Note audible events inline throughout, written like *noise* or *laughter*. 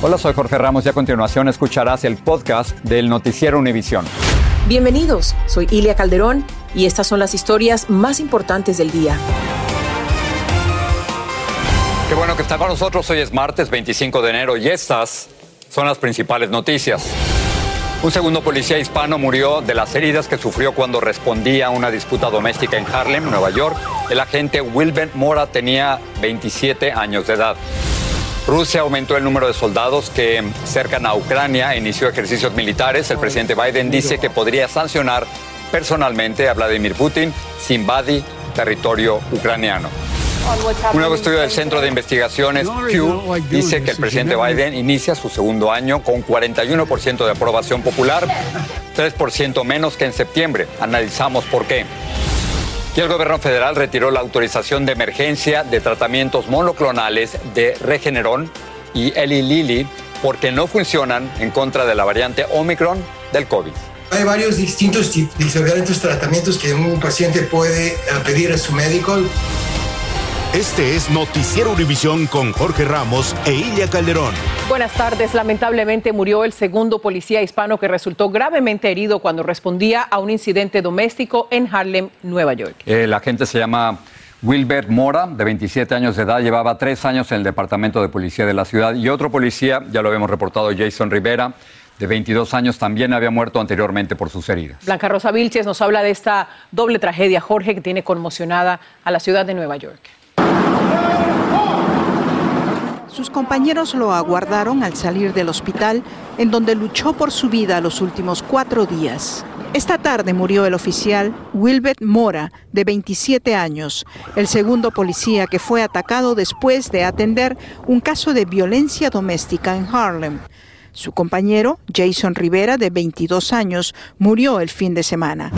Hola, soy Jorge Ramos y a continuación escucharás el podcast del Noticiero Univisión. Bienvenidos, soy Ilia Calderón y estas son las historias más importantes del día. Qué bueno que está con nosotros. Hoy es martes 25 de enero y estas son las principales noticias. Un segundo policía hispano murió de las heridas que sufrió cuando respondía a una disputa doméstica en Harlem, Nueva York. El agente Wilbert Mora tenía 27 años de edad. Rusia aumentó el número de soldados que cercan a Ucrania e inició ejercicios militares. El presidente Biden dice que podría sancionar personalmente a Vladimir Putin si invade territorio ucraniano. Un nuevo estudio del Centro de Investigaciones Pew dice que el presidente Biden inicia su segundo año con 41% de aprobación popular, 3% menos que en septiembre. Analizamos por qué. Y el gobierno federal retiró la autorización de emergencia de tratamientos monoclonales de Regeneron y Eli Lilly porque no funcionan en contra de la variante Omicron del COVID. Hay varios distintos diferentes tratamientos que un paciente puede eh, pedir a su médico. Este es Noticiero Univisión con Jorge Ramos e Ilia Calderón. Buenas tardes. Lamentablemente murió el segundo policía hispano que resultó gravemente herido cuando respondía a un incidente doméstico en Harlem, Nueva York. El agente se llama Wilbert Mora, de 27 años de edad, llevaba tres años en el departamento de policía de la ciudad. Y otro policía, ya lo habíamos reportado, Jason Rivera, de 22 años, también había muerto anteriormente por sus heridas. Blanca Rosa Vilches nos habla de esta doble tragedia, Jorge, que tiene conmocionada a la ciudad de Nueva York. Sus compañeros lo aguardaron al salir del hospital, en donde luchó por su vida los últimos cuatro días. Esta tarde murió el oficial Wilbert Mora, de 27 años, el segundo policía que fue atacado después de atender un caso de violencia doméstica en Harlem. Su compañero, Jason Rivera, de 22 años, murió el fin de semana.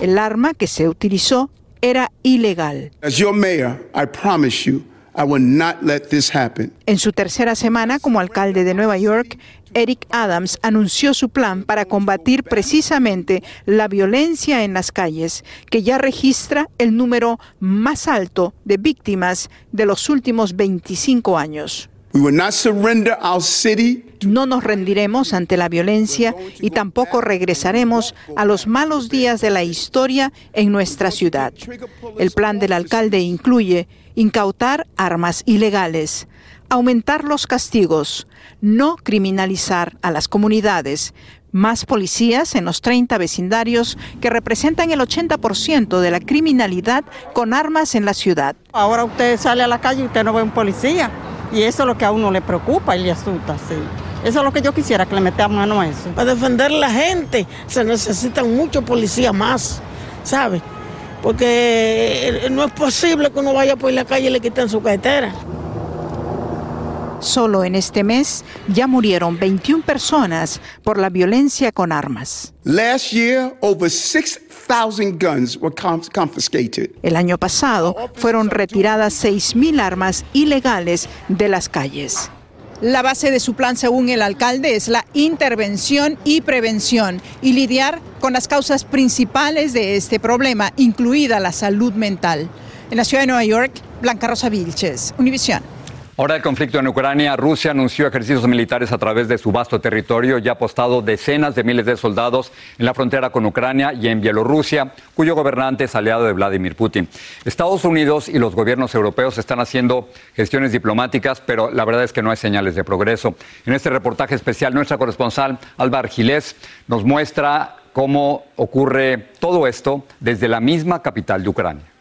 El arma que se utilizó era ilegal. As your mayor, I promise you, I will not let this happen. En su tercera semana como alcalde de Nueva York, Eric Adams anunció su plan para combatir precisamente la violencia en las calles, que ya registra el número más alto de víctimas de los últimos 25 años. We will not surrender our city No nos rendiremos ante la violencia y tampoco regresaremos a los malos días de la historia en nuestra ciudad. El plan del alcalde incluye incautar armas ilegales, aumentar los castigos, no criminalizar a las comunidades, más policías en los 30 vecindarios que representan el 80% de la criminalidad con armas en la ciudad. Ahora usted sale a la calle y usted no ve un policía. Y eso es lo que a uno le preocupa y le asusta, sí. Eso es lo que yo quisiera, que le metiera mano a eso. Para defender a la gente se necesitan muchos policías más, ¿sabe? Porque no es posible que uno vaya por la calle y le quiten su cartera. Solo en este mes ya murieron 21 personas por la violencia con armas. Last year, over 6,000 guns were confiscated. El año pasado fueron retiradas 6.000 armas ilegales de las calles. La base de su plan, según el alcalde, es la intervención y prevención y lidiar con las causas principales de este problema, incluida la salud mental. En la ciudad de Nueva York, Blanca Rosa Vilches, Univisión. Ahora el conflicto en Ucrania, Rusia anunció ejercicios militares a través de su vasto territorio y ha apostado decenas de miles de soldados en la frontera con Ucrania y en Bielorrusia, cuyo gobernante es aliado de Vladimir Putin. Estados Unidos y los gobiernos europeos están haciendo gestiones diplomáticas, pero la verdad es que no hay señales de progreso. En este reportaje especial, nuestra corresponsal Alba Argilés nos muestra cómo ocurre todo esto desde la misma capital de Ucrania.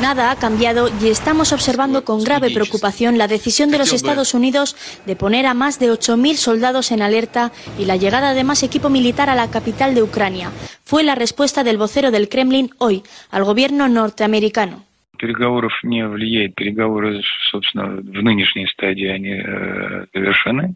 Nada ha cambiado y estamos observando con grave preocupación la decisión de los Estados Unidos de poner a más de 8.000 soldados en alerta y la llegada de más equipo militar a la capital de Ucrania. Fue la respuesta del vocero del Kremlin hoy al gobierno norteamericano. переговоров не влияет. Переговоры, собственно, в нынешней стадии они э, завершены.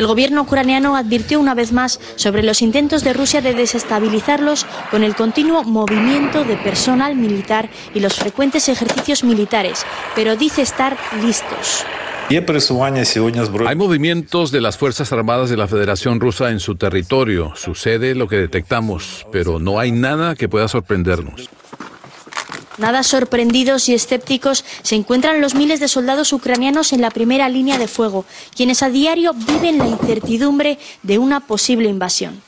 el gobierno ucraniano advirtió una vez más sobre los intentos de Rusia de desestabilizarlos con el continuo movimiento de personal militar y los frecuentes ejercicios militares, pero dice estar listos. Hay movimientos de las Fuerzas Armadas de la Federación Rusa en su territorio. Sucede lo que detectamos, pero no hay nada que pueda sorprendernos. Nada sorprendidos y escépticos se encuentran los miles de soldados ucranianos en la primera línea de fuego, quienes a diario viven la incertidumbre de una posible invasión.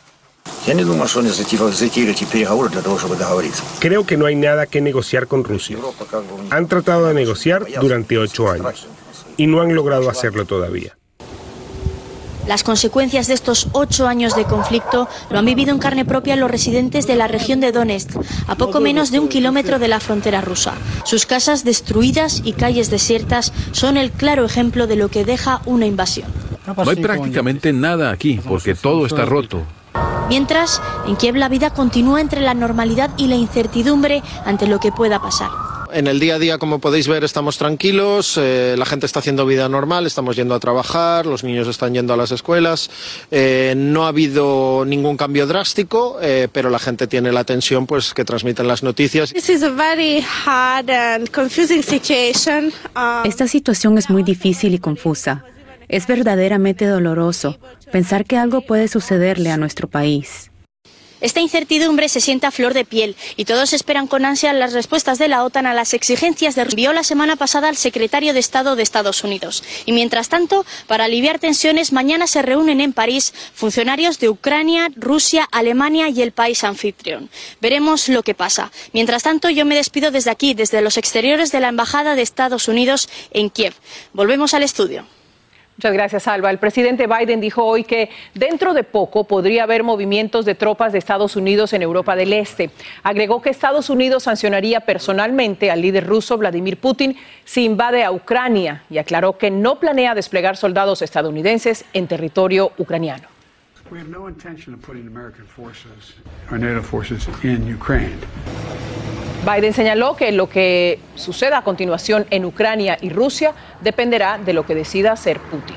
Creo que no hay nada que negociar con Rusia. Han tratado de negociar durante ocho años y no han logrado hacerlo todavía. Las consecuencias de estos ocho años de conflicto lo han vivido en carne propia los residentes de la región de Donetsk, a poco menos de un kilómetro de la frontera rusa. Sus casas destruidas y calles desiertas son el claro ejemplo de lo que deja una invasión. No hay prácticamente nada aquí porque todo está roto. Mientras, en Kiev la vida continúa entre la normalidad y la incertidumbre ante lo que pueda pasar. En el día a día, como podéis ver, estamos tranquilos, eh, la gente está haciendo vida normal, estamos yendo a trabajar, los niños están yendo a las escuelas, eh, no ha habido ningún cambio drástico, eh, pero la gente tiene la tensión pues, que transmiten las noticias. Esta situación es muy difícil y confusa. Es verdaderamente doloroso pensar que algo puede sucederle a nuestro país. Esta incertidumbre se siente a flor de piel y todos esperan con ansia las respuestas de la OTAN a las exigencias de envió la semana pasada al secretario de Estado de Estados Unidos. Y mientras tanto, para aliviar tensiones, mañana se reúnen en París funcionarios de Ucrania, Rusia, Alemania y el país anfitrión. Veremos lo que pasa. Mientras tanto, yo me despido desde aquí, desde los exteriores de la Embajada de Estados Unidos en Kiev. Volvemos al estudio. Muchas gracias, Alba. El presidente Biden dijo hoy que dentro de poco podría haber movimientos de tropas de Estados Unidos en Europa del Este. Agregó que Estados Unidos sancionaría personalmente al líder ruso Vladimir Putin si invade a Ucrania y aclaró que no planea desplegar soldados estadounidenses en territorio ucraniano. Biden señaló que lo que suceda a continuación en Ucrania y Rusia dependerá de lo que decida hacer Putin.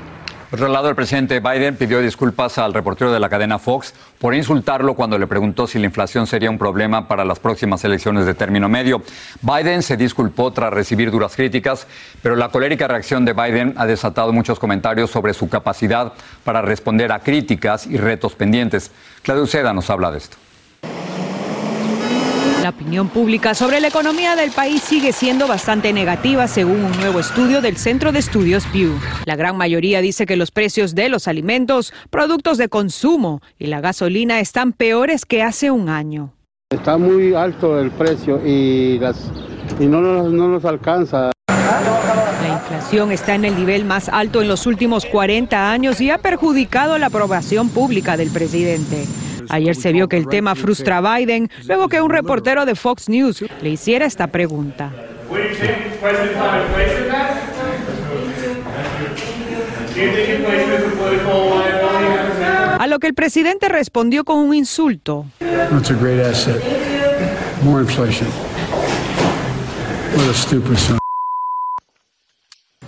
Por otro lado, el presidente Biden pidió disculpas al reportero de la cadena Fox por insultarlo cuando le preguntó si la inflación sería un problema para las próximas elecciones de término medio. Biden se disculpó tras recibir duras críticas, pero la colérica reacción de Biden ha desatado muchos comentarios sobre su capacidad para responder a críticas y retos pendientes. Claudio Seda nos habla de esto. La opinión pública sobre la economía del país sigue siendo bastante negativa según un nuevo estudio del Centro de Estudios Pew. La gran mayoría dice que los precios de los alimentos, productos de consumo y la gasolina están peores que hace un año. Está muy alto el precio y, las, y no, nos, no nos alcanza. La inflación está en el nivel más alto en los últimos 40 años y ha perjudicado la aprobación pública del presidente. Ayer se vio que el tema frustra a Biden luego que un reportero de Fox News le hiciera esta pregunta. A lo que el presidente respondió con un insulto.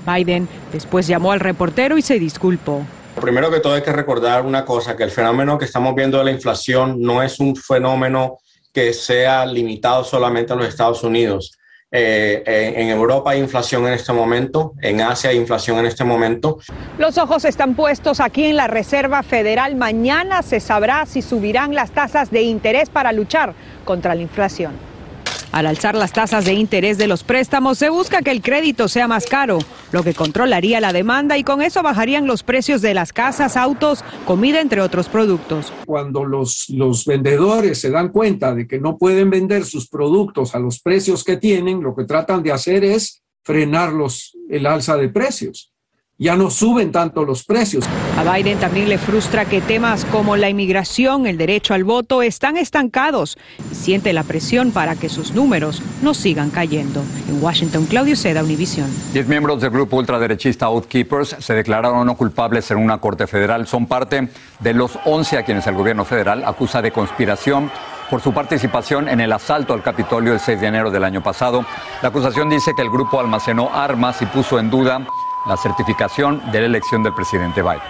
Biden después llamó al reportero y se disculpó. Primero que todo hay que recordar una cosa, que el fenómeno que estamos viendo de la inflación no es un fenómeno que sea limitado solamente a los Estados Unidos. Eh, en Europa hay inflación en este momento, en Asia hay inflación en este momento. Los ojos están puestos aquí en la Reserva Federal. Mañana se sabrá si subirán las tasas de interés para luchar contra la inflación. Al alzar las tasas de interés de los préstamos, se busca que el crédito sea más caro, lo que controlaría la demanda y con eso bajarían los precios de las casas, autos, comida, entre otros productos. Cuando los, los vendedores se dan cuenta de que no pueden vender sus productos a los precios que tienen, lo que tratan de hacer es frenarlos el alza de precios ya no suben tanto los precios. A Biden también le frustra que temas como la inmigración, el derecho al voto están estancados y siente la presión para que sus números no sigan cayendo. En Washington, Claudio Seda, Univisión. Diez miembros del grupo ultraderechista Outkeepers se declararon no culpables en una corte federal. Son parte de los 11 a quienes el gobierno federal acusa de conspiración por su participación en el asalto al Capitolio el 6 de enero del año pasado. La acusación dice que el grupo almacenó armas y puso en duda la certificación de la elección del presidente Biden.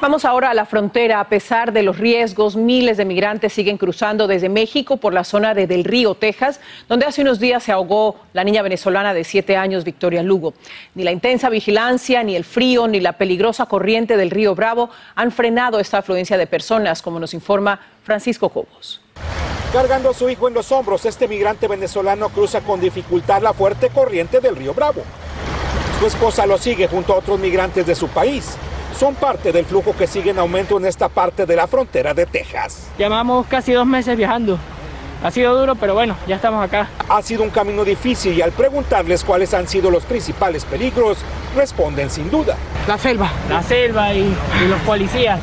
Vamos ahora a la frontera. A pesar de los riesgos, miles de migrantes siguen cruzando desde México por la zona de Del Río, Texas, donde hace unos días se ahogó la niña venezolana de siete años, Victoria Lugo. Ni la intensa vigilancia, ni el frío, ni la peligrosa corriente del río Bravo han frenado esta afluencia de personas, como nos informa Francisco Cobos. Cargando a su hijo en los hombros, este migrante venezolano cruza con dificultad la fuerte corriente del río Bravo. Su esposa lo sigue junto a otros migrantes de su país. Son parte del flujo que sigue en aumento en esta parte de la frontera de Texas. Llevamos casi dos meses viajando. Ha sido duro, pero bueno, ya estamos acá. Ha sido un camino difícil y al preguntarles cuáles han sido los principales peligros, responden sin duda. La selva. La selva y, y los policías.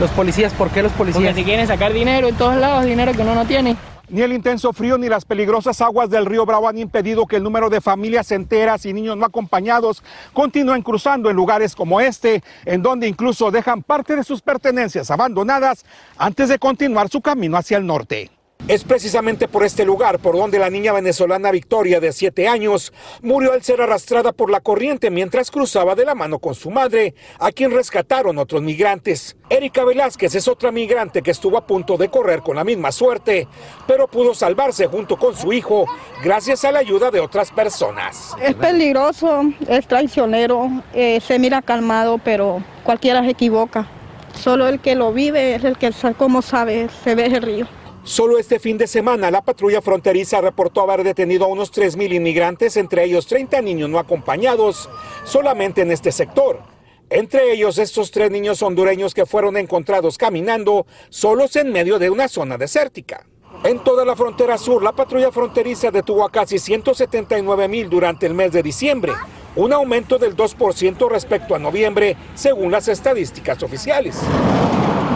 ¿Los policías? ¿Por qué los policías? Porque si quieren sacar dinero en todos lados, dinero que uno no tiene. Ni el intenso frío ni las peligrosas aguas del río Bravo han impedido que el número de familias enteras y niños no acompañados continúen cruzando en lugares como este, en donde incluso dejan parte de sus pertenencias abandonadas antes de continuar su camino hacia el norte. Es precisamente por este lugar por donde la niña venezolana Victoria, de 7 años, murió al ser arrastrada por la corriente mientras cruzaba de la mano con su madre, a quien rescataron otros migrantes. Erika Velázquez es otra migrante que estuvo a punto de correr con la misma suerte, pero pudo salvarse junto con su hijo gracias a la ayuda de otras personas. Es peligroso, es traicionero, eh, se mira calmado, pero cualquiera se equivoca. Solo el que lo vive es el que, como sabe, se ve el río. Solo este fin de semana, la patrulla fronteriza reportó haber detenido a unos 3.000 inmigrantes, entre ellos 30 niños no acompañados, solamente en este sector. Entre ellos, estos tres niños hondureños que fueron encontrados caminando solos en medio de una zona desértica. En toda la frontera sur, la patrulla fronteriza detuvo a casi 179 mil durante el mes de diciembre, un aumento del 2% respecto a noviembre, según las estadísticas oficiales.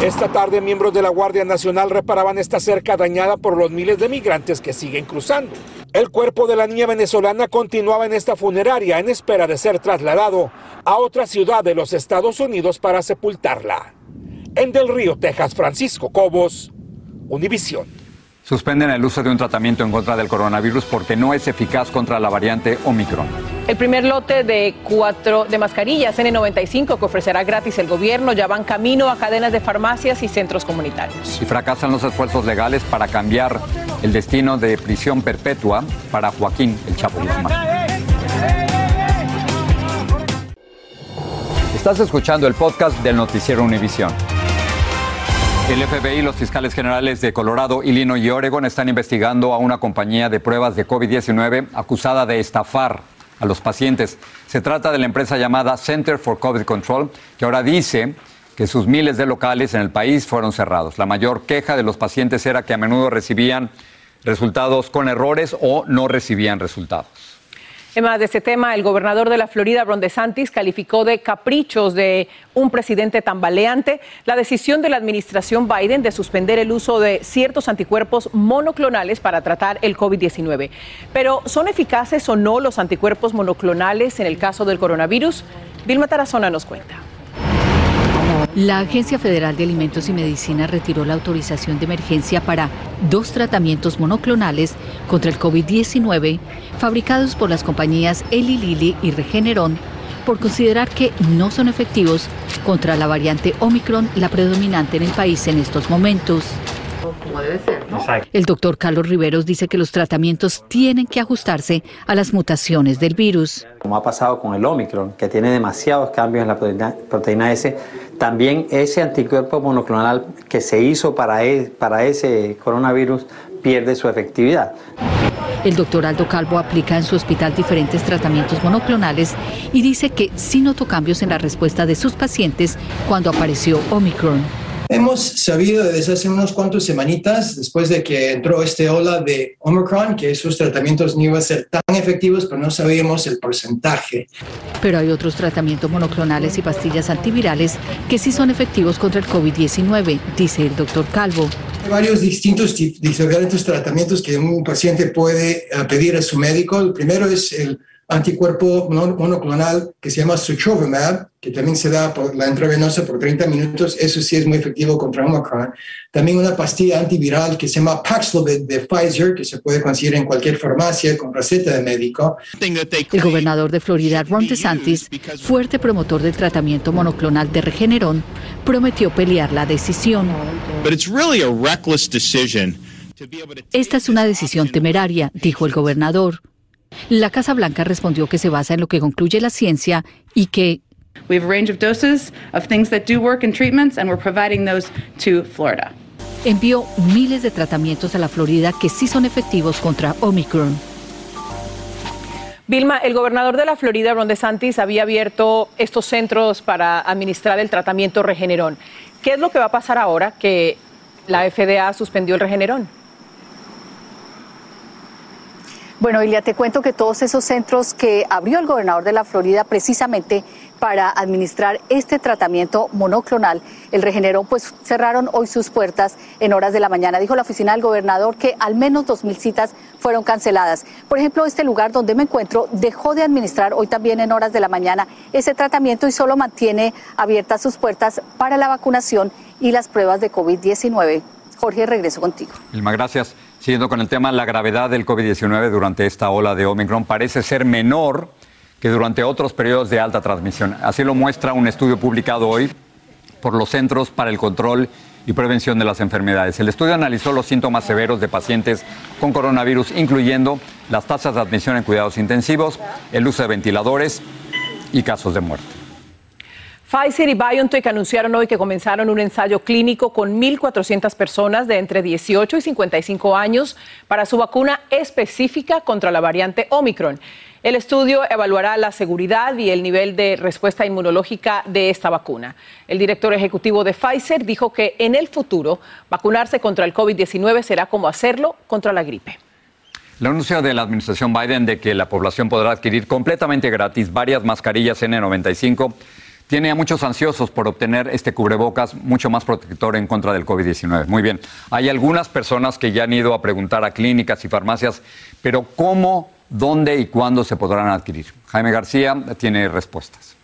Esta tarde, miembros de la Guardia Nacional reparaban esta cerca dañada por los miles de migrantes que siguen cruzando. El cuerpo de la niña venezolana continuaba en esta funeraria en espera de ser trasladado a otra ciudad de los Estados Unidos para sepultarla. En Del Río, Texas, Francisco Cobos, Univisión. Suspenden el uso de un tratamiento en contra del coronavirus porque no es eficaz contra la variante Omicron. El primer lote de cuatro de mascarillas N95 que ofrecerá gratis el gobierno ya van camino a cadenas de farmacias y centros comunitarios. Y fracasan los esfuerzos legales para cambiar el destino de prisión perpetua para Joaquín El Chapo Guzmán. Estás escuchando el podcast del noticiero Univisión. El FBI y los fiscales generales de Colorado, Illinois y Oregon están investigando a una compañía de pruebas de COVID-19 acusada de estafar a los pacientes. Se trata de la empresa llamada Center for COVID Control, que ahora dice que sus miles de locales en el país fueron cerrados. La mayor queja de los pacientes era que a menudo recibían resultados con errores o no recibían resultados. Además de este tema, el gobernador de la Florida, Ron DeSantis, calificó de caprichos de un presidente tambaleante la decisión de la administración Biden de suspender el uso de ciertos anticuerpos monoclonales para tratar el COVID-19. Pero, ¿son eficaces o no los anticuerpos monoclonales en el caso del coronavirus? Vilma Tarazona nos cuenta. La Agencia Federal de Alimentos y Medicina retiró la autorización de emergencia para dos tratamientos monoclonales contra el COVID-19 fabricados por las compañías Eli Lilly y Regeneron por considerar que no son efectivos contra la variante Omicron, la predominante en el país en estos momentos. El doctor Carlos Riveros dice que los tratamientos tienen que ajustarse a las mutaciones del virus. Como ha pasado con el Omicron, que tiene demasiados cambios en la proteína, proteína S, también ese anticuerpo monoclonal que se hizo para, e, para ese coronavirus pierde su efectividad. El doctor Aldo Calvo aplica en su hospital diferentes tratamientos monoclonales y dice que sí notó cambios en la respuesta de sus pacientes cuando apareció Omicron. Hemos sabido desde hace unos cuantos semanitas, después de que entró este ola de Omicron, que esos tratamientos no iban a ser tan efectivos, pero no sabíamos el porcentaje. Pero hay otros tratamientos monoclonales y pastillas antivirales que sí son efectivos contra el COVID-19, dice el doctor Calvo. Hay varios distintos diferentes tratamientos que un paciente puede pedir a su médico. El primero es el anticuerpo monoclonal que se llama Sotrovimab, que también se da por la intravenosa por 30 minutos. Eso sí es muy efectivo contra Omicron. También una pastilla antiviral que se llama Paxlovid de Pfizer, que se puede conseguir en cualquier farmacia con receta de médico. El gobernador de Florida, Ron DeSantis, fuerte promotor del tratamiento monoclonal de Regeneron, prometió pelear la decisión. Esta es una decisión temeraria, dijo el gobernador. La Casa Blanca respondió que se basa en lo que concluye la ciencia y que We have a range of doses of things that do work in treatments and we're providing those to Florida. envió miles de tratamientos a la Florida que sí son efectivos contra Omicron. Vilma, el gobernador de la Florida, Ron DeSantis, había abierto estos centros para administrar el tratamiento Regeneron. ¿Qué es lo que va a pasar ahora que la FDA suspendió el Regeneron? Bueno, Ilia, te cuento que todos esos centros que abrió el gobernador de la Florida precisamente para administrar este tratamiento monoclonal, el Regenerón, pues cerraron hoy sus puertas en horas de la mañana. Dijo la oficina del gobernador que al menos 2.000 citas fueron canceladas. Por ejemplo, este lugar donde me encuentro dejó de administrar hoy también en horas de la mañana ese tratamiento y solo mantiene abiertas sus puertas para la vacunación y las pruebas de COVID-19. Jorge, regreso contigo. Vilma, gracias. Siguiendo con el tema, la gravedad del COVID-19 durante esta ola de Omicron parece ser menor que durante otros periodos de alta transmisión. Así lo muestra un estudio publicado hoy por los Centros para el Control y Prevención de las Enfermedades. El estudio analizó los síntomas severos de pacientes con coronavirus, incluyendo las tasas de admisión en cuidados intensivos, el uso de ventiladores y casos de muerte. Pfizer y BioNTech anunciaron hoy que comenzaron un ensayo clínico con 1.400 personas de entre 18 y 55 años para su vacuna específica contra la variante Omicron. El estudio evaluará la seguridad y el nivel de respuesta inmunológica de esta vacuna. El director ejecutivo de Pfizer dijo que en el futuro vacunarse contra el COVID-19 será como hacerlo contra la gripe. El anuncio de la administración Biden de que la población podrá adquirir completamente gratis varias mascarillas N95 tiene a muchos ansiosos por obtener este cubrebocas mucho más protector en contra del COVID-19. Muy bien, hay algunas personas que ya han ido a preguntar a clínicas y farmacias, pero ¿cómo, dónde y cuándo se podrán adquirir? Jaime García tiene respuestas.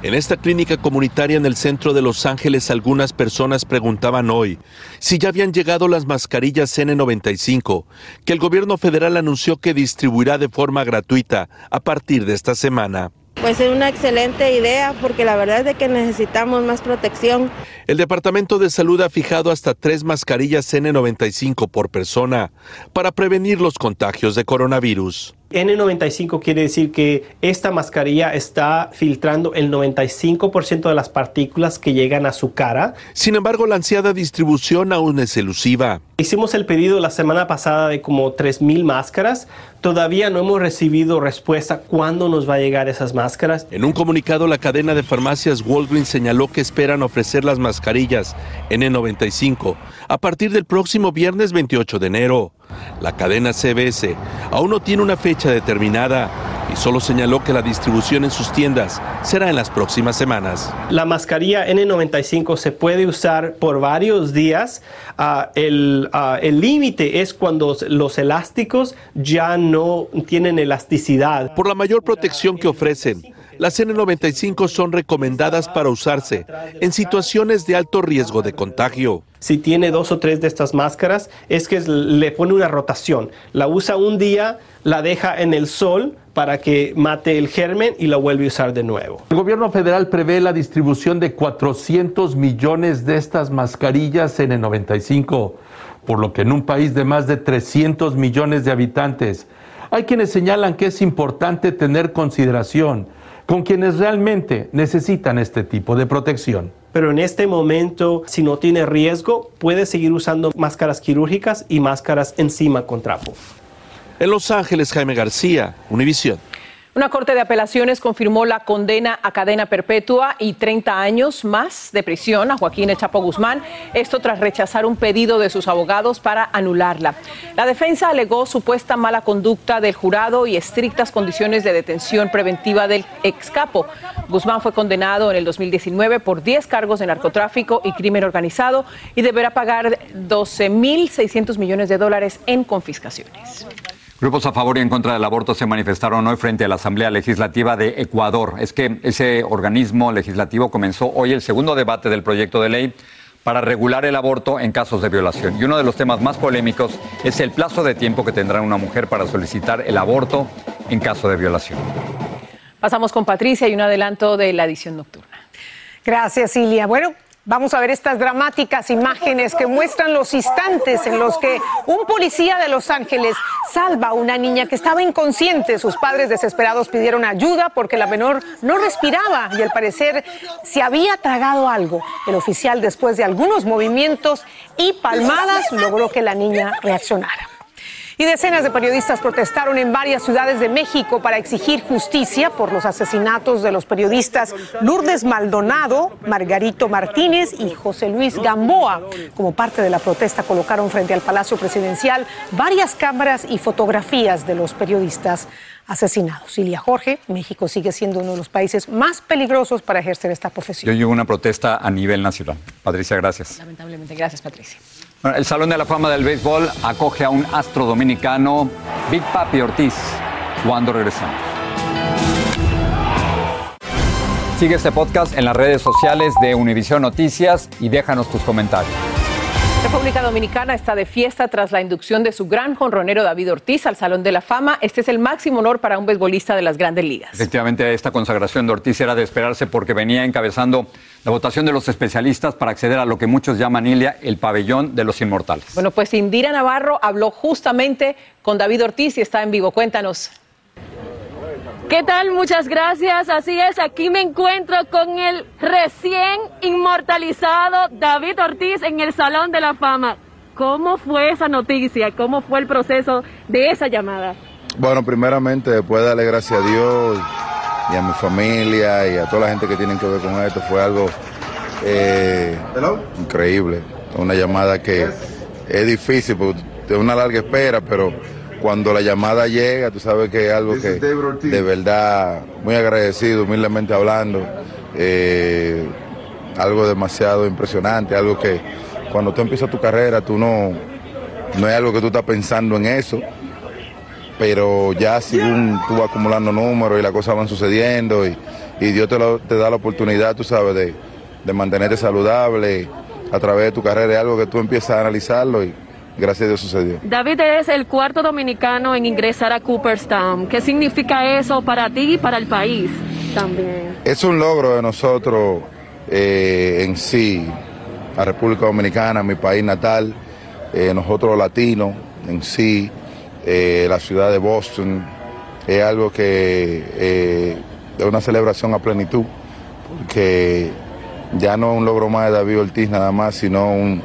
En esta clínica comunitaria en el centro de Los Ángeles, algunas personas preguntaban hoy si ya habían llegado las mascarillas N95, que el gobierno federal anunció que distribuirá de forma gratuita a partir de esta semana. Pues es una excelente idea porque la verdad es de que necesitamos más protección. El Departamento de Salud ha fijado hasta tres mascarillas N95 por persona para prevenir los contagios de coronavirus. N95 quiere decir que esta mascarilla está filtrando el 95% de las partículas que llegan a su cara. Sin embargo, la ansiada distribución aún es elusiva. Hicimos el pedido la semana pasada de como 3.000 máscaras. Todavía no hemos recibido respuesta cuándo nos va a llegar esas máscaras. En un comunicado, la cadena de farmacias Walgreens señaló que esperan ofrecer las mascarillas N95 a partir del próximo viernes 28 de enero. La cadena CBS aún no tiene una fecha determinada y solo señaló que la distribución en sus tiendas será en las próximas semanas. La mascarilla N95 se puede usar por varios días. Ah, ah, el límite es cuando los elásticos ya no tienen elasticidad. Por la mayor protección que ofrecen, las N95 son recomendadas para usarse en situaciones de alto riesgo de contagio. Si tiene dos o tres de estas máscaras, es que le pone una rotación. La usa un día, la deja en el sol para que mate el germen y la vuelve a usar de nuevo. El gobierno federal prevé la distribución de 400 millones de estas mascarillas N95, por lo que en un país de más de 300 millones de habitantes, hay quienes señalan que es importante tener consideración con quienes realmente necesitan este tipo de protección. Pero en este momento, si no tiene riesgo, puede seguir usando máscaras quirúrgicas y máscaras encima con trapo. En Los Ángeles, Jaime García, Univisión. Una corte de apelaciones confirmó la condena a cadena perpetua y 30 años más de prisión a Joaquín Echapo Guzmán, esto tras rechazar un pedido de sus abogados para anularla. La defensa alegó supuesta mala conducta del jurado y estrictas condiciones de detención preventiva del ex capo. Guzmán fue condenado en el 2019 por 10 cargos de narcotráfico y crimen organizado y deberá pagar 12.600 millones de dólares en confiscaciones. Grupos a favor y en contra del aborto se manifestaron hoy frente a la Asamblea Legislativa de Ecuador. Es que ese organismo legislativo comenzó hoy el segundo debate del proyecto de ley para regular el aborto en casos de violación. Y uno de los temas más polémicos es el plazo de tiempo que tendrá una mujer para solicitar el aborto en caso de violación. Pasamos con Patricia y un adelanto de la edición nocturna. Gracias, Ilia. Bueno, Vamos a ver estas dramáticas imágenes que muestran los instantes en los que un policía de Los Ángeles salva a una niña que estaba inconsciente. Sus padres desesperados pidieron ayuda porque la menor no respiraba y al parecer se había tragado algo. El oficial, después de algunos movimientos y palmadas, logró que la niña reaccionara. Y decenas de periodistas protestaron en varias ciudades de México para exigir justicia por los asesinatos de los periodistas Lourdes Maldonado, Margarito Martínez y José Luis Gamboa. Como parte de la protesta colocaron frente al Palacio Presidencial varias cámaras y fotografías de los periodistas asesinados. Ilia Jorge, México sigue siendo uno de los países más peligrosos para ejercer esta profesión. Yo llevo una protesta a nivel nacional. Patricia, gracias. Lamentablemente, gracias Patricia. El Salón de la Fama del Béisbol acoge a un astro dominicano, Big Papi Ortiz, cuando regresamos. Sigue este podcast en las redes sociales de Univision Noticias y déjanos tus comentarios. República Dominicana está de fiesta tras la inducción de su gran jonronero David Ortiz al Salón de la Fama. Este es el máximo honor para un beisbolista de las grandes ligas. Efectivamente, esta consagración de Ortiz era de esperarse porque venía encabezando la votación de los especialistas para acceder a lo que muchos llaman, Ilia, el pabellón de los inmortales. Bueno, pues Indira Navarro habló justamente con David Ortiz y está en vivo. Cuéntanos. ¿Qué tal? Muchas gracias. Así es, aquí me encuentro con el recién inmortalizado David Ortiz en el Salón de la Fama. ¿Cómo fue esa noticia? ¿Cómo fue el proceso de esa llamada? Bueno, primeramente, después de darle gracias a Dios y a mi familia y a toda la gente que tiene que ver con esto, fue algo eh, increíble. Una llamada que es difícil, porque es una larga espera, pero cuando la llamada llega, tú sabes que es algo que de verdad, muy agradecido, humildemente hablando, eh, algo demasiado impresionante, algo que cuando tú empiezas tu carrera, tú no, no es algo que tú estás pensando en eso, pero ya según tú vas acumulando números y las cosas van sucediendo y, Dios te, te, da la oportunidad, tú sabes, de, de mantenerte saludable a través de tu carrera, es algo que tú empiezas a analizarlo y gracias a Dios sucedió. David es el cuarto dominicano en ingresar a Cooperstown. ¿Qué significa eso para ti y para el país también? Es un logro de nosotros eh, en sí, la República Dominicana, mi país natal, eh, nosotros latinos en sí, eh, la ciudad de Boston, es algo que es una celebración a plenitud, porque ya no es un logro más de David Ortiz nada más, sino un,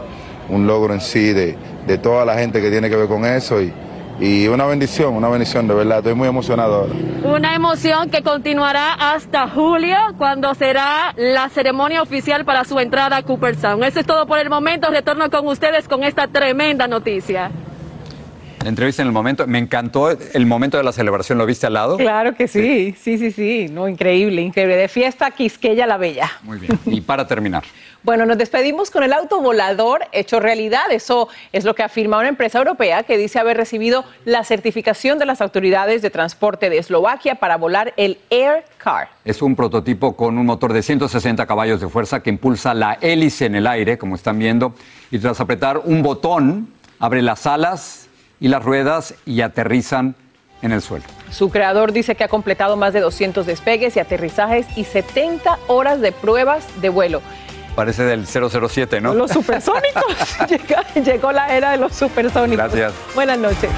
un logro en sí de, de toda la gente que tiene que ver con eso y, y una bendición, una bendición de verdad, estoy muy emocionado ahora. Una emoción que continuará hasta julio, cuando será la ceremonia oficial para su entrada a Cooperstown. Eso es todo por el momento, retorno con ustedes con esta tremenda noticia. Entrevista en el momento, me encantó el momento de la celebración, ¿lo viste al lado? Claro que sí, sí, sí, sí, no, increíble, increíble, de fiesta Quisqueya la Bella. Muy bien, y para terminar. *laughs* Bueno, nos despedimos con el auto volador hecho realidad. Eso es lo que afirma una empresa europea que dice haber recibido la certificación de las autoridades de transporte de Eslovaquia para volar el Air Car. Es un prototipo con un motor de 160 caballos de fuerza que impulsa la hélice en el aire, como están viendo, y tras apretar un botón, abre las alas y las ruedas y aterrizan en el suelo. Su creador dice que ha completado más de 200 despegues y aterrizajes y 70 horas de pruebas de vuelo. Parece del 007, ¿no? Los supersónicos. *laughs* *laughs* llegó, llegó la era de los supersónicos. Gracias. Buenas noches.